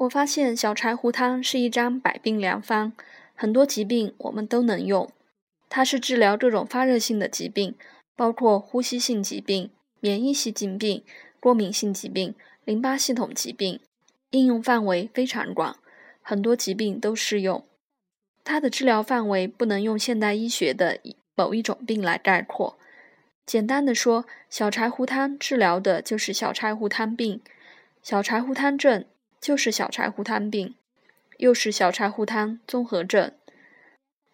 我发现小柴胡汤是一张百病良方，很多疾病我们都能用。它是治疗这种发热性的疾病，包括呼吸性疾病、免疫性疾病、过敏性疾病、淋巴系统疾病，应用范围非常广，很多疾病都适用。它的治疗范围不能用现代医学的某一种病来概括。简单的说，小柴胡汤治疗的就是小柴胡汤病，小柴胡汤症。就是小柴胡汤病，又是小柴胡汤综合症。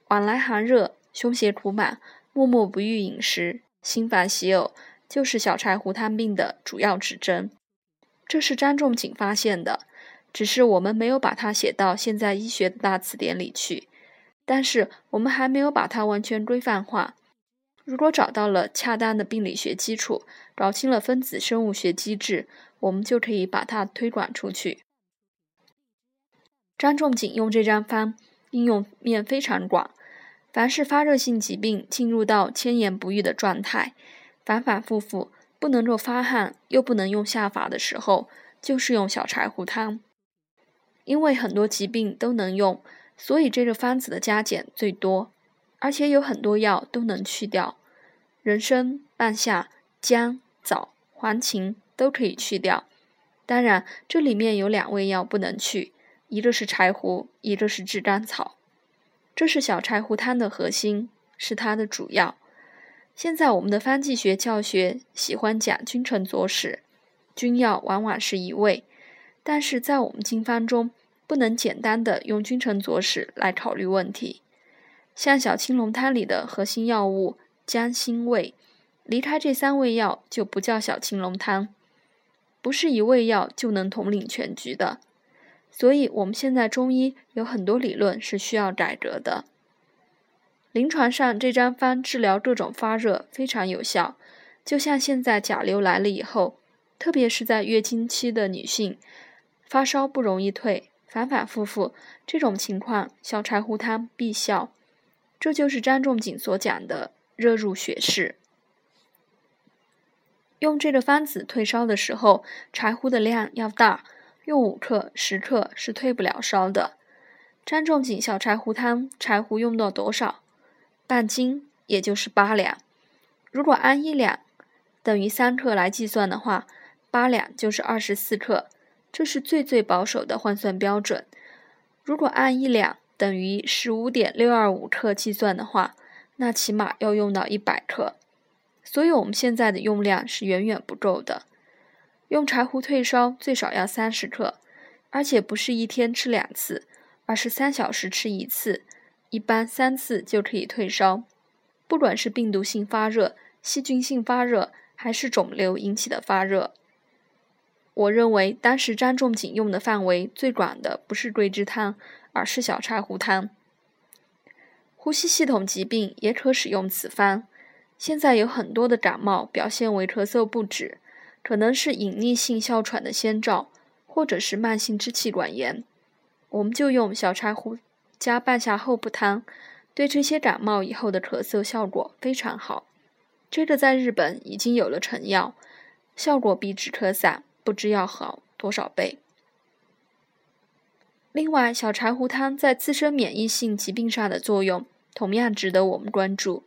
往来寒热、胸胁苦满、默默不欲饮食、心烦喜呕，就是小柴胡汤病的主要指征。这是张仲景发现的，只是我们没有把它写到现在医学的大词典里去。但是我们还没有把它完全规范化。如果找到了恰当的病理学基础，搞清了分子生物学机制，我们就可以把它推广出去。张仲景用这张方应用面非常广，凡是发热性疾病进入到千言不愈的状态，反反复复不能够发汗又不能用下法的时候，就是用小柴胡汤。因为很多疾病都能用，所以这个方子的加减最多，而且有很多药都能去掉，人参、半夏、姜、枣、黄芩都可以去掉。当然，这里面有两味药不能去。一个是柴胡，一个是炙甘草，这是小柴胡汤的核心，是它的主要。现在我们的方剂学教学喜欢讲君臣佐使，君药往往是一味，但是在我们经方中不能简单的用君臣佐使来考虑问题。像小青龙汤里的核心药物姜、辛、味，离开这三味药就不叫小青龙汤，不是一味药就能统领全局的。所以，我们现在中医有很多理论是需要改革的。临床上，这张方治疗各种发热非常有效。就像现在甲流来了以后，特别是在月经期的女性，发烧不容易退，反反复复，这种情况，小柴胡汤必效。这就是张仲景所讲的“热入血室”。用这个方子退烧的时候，柴胡的量要大。用五克、十克是退不了烧的。张仲景小柴胡汤，柴胡用到多少？半斤，也就是八两。如果按一两等于三克来计算的话，八两就是二十四克，这是最最保守的换算标准。如果按一两等于十五点六二五克计算的话，那起码要用到一百克。所以我们现在的用量是远远不够的。用柴胡退烧最少要三十克，而且不是一天吃两次，而是三小时吃一次，一般三次就可以退烧。不管是病毒性发热、细菌性发热，还是肿瘤引起的发热，我认为当时张仲景用的范围最广的不是桂枝汤，而是小柴胡汤。呼吸系统疾病也可使用此方。现在有很多的感冒表现为咳嗽不止。可能是隐匿性哮喘的先兆，或者是慢性支气管炎，我们就用小柴胡加半夏厚朴汤，对这些感冒以后的咳嗽效果非常好。这个在日本已经有了成药，效果比止咳散不知要好多少倍。另外，小柴胡汤在自身免疫性疾病上的作用同样值得我们关注。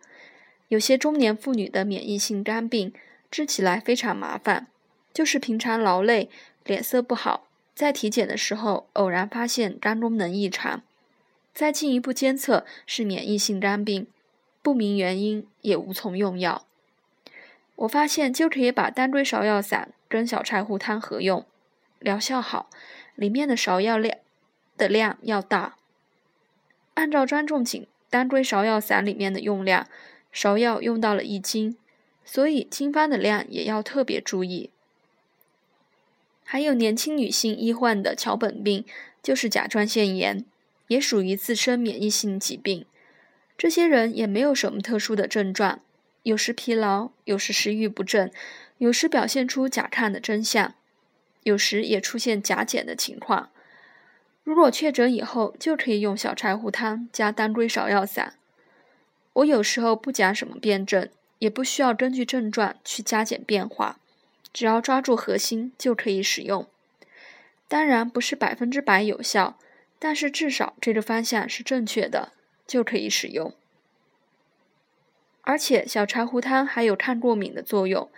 有些中年妇女的免疫性肝病。治起来非常麻烦，就是平常劳累、脸色不好，在体检的时候偶然发现肝功能异常，再进一步监测是免疫性肝病，不明原因也无从用药。我发现就可以把当归芍药散跟小柴胡汤合用，疗效好，里面的芍药量的量要大。按照张仲景当归芍药散里面的用量，芍药用到了一斤。所以经方的量也要特别注意。还有年轻女性易患的桥本病，就是甲状腺炎，也属于自身免疫性疾病。这些人也没有什么特殊的症状，有时疲劳，有时食欲不振，有时表现出甲亢的征象，有时也出现甲减的情况。如果确诊以后，就可以用小柴胡汤加当归芍药散。我有时候不讲什么辩证。也不需要根据症状去加减变化，只要抓住核心就可以使用。当然不是百分之百有效，但是至少这个方向是正确的，就可以使用。而且小柴胡汤还有抗过敏的作用，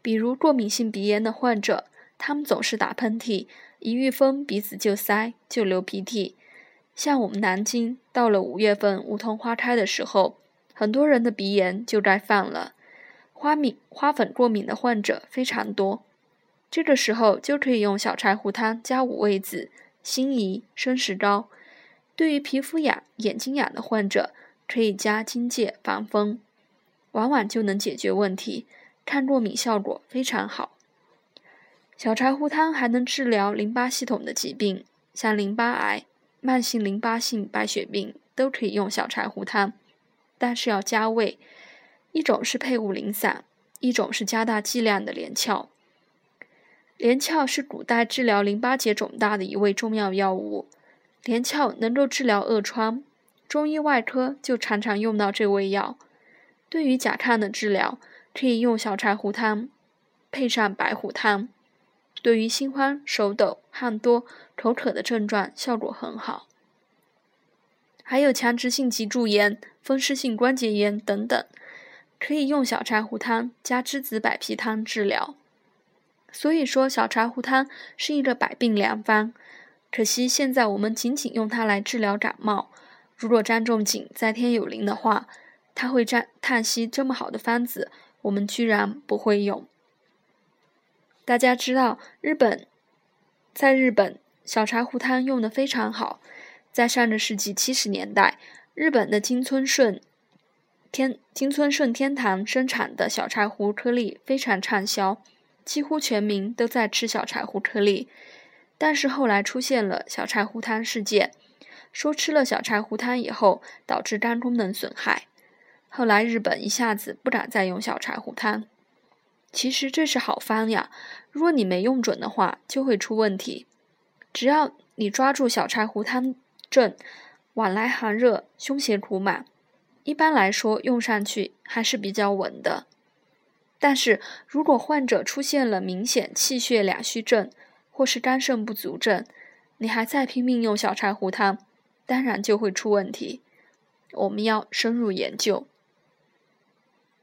比如过敏性鼻炎的患者，他们总是打喷嚏，一遇风鼻子就塞，就流鼻涕。像我们南京到了五月份梧桐花开的时候，很多人的鼻炎就该犯了。花敏、花粉过敏的患者非常多，这个时候就可以用小柴胡汤加五味子、辛夷、生石膏。对于皮肤痒、眼睛痒的患者，可以加荆芥防风，往往就能解决问题，抗过敏效果非常好。小柴胡汤还能治疗淋巴系统的疾病，像淋巴癌、慢性淋巴性白血病都可以用小柴胡汤，但是要加味。一种是配五苓散，一种是加大剂量的连翘。连翘是古代治疗淋巴结肿大的一味重要药物，连翘能够治疗恶疮，中医外科就常常用到这味药。对于甲亢的治疗，可以用小柴胡汤配上白虎汤。对于心慌、手抖、汗多、口渴的症状，效果很好。还有强直性脊柱炎、风湿性关节炎等等。可以用小柴胡汤加栀子柏皮汤治疗，所以说小柴胡汤是一个百病良方。可惜现在我们仅仅用它来治疗感冒。如果张仲景在天有灵的话，他会赞叹息：这么好的方子，我们居然不会用。大家知道，日本在日本小柴胡汤用的非常好。在上个世纪七十年代，日本的金村顺。天金村顺天堂生产的小柴胡颗粒非常畅销，几乎全民都在吃小柴胡颗粒。但是后来出现了小柴胡汤事件，说吃了小柴胡汤以后导致肝功能损害。后来日本一下子不敢再用小柴胡汤。其实这是好方呀，如果你没用准的话，就会出问题。只要你抓住小柴胡汤症，往来寒热，胸胁苦满。一般来说，用上去还是比较稳的。但是如果患者出现了明显气血两虚症，或是肝肾不足症，你还在拼命用小柴胡汤，当然就会出问题。我们要深入研究。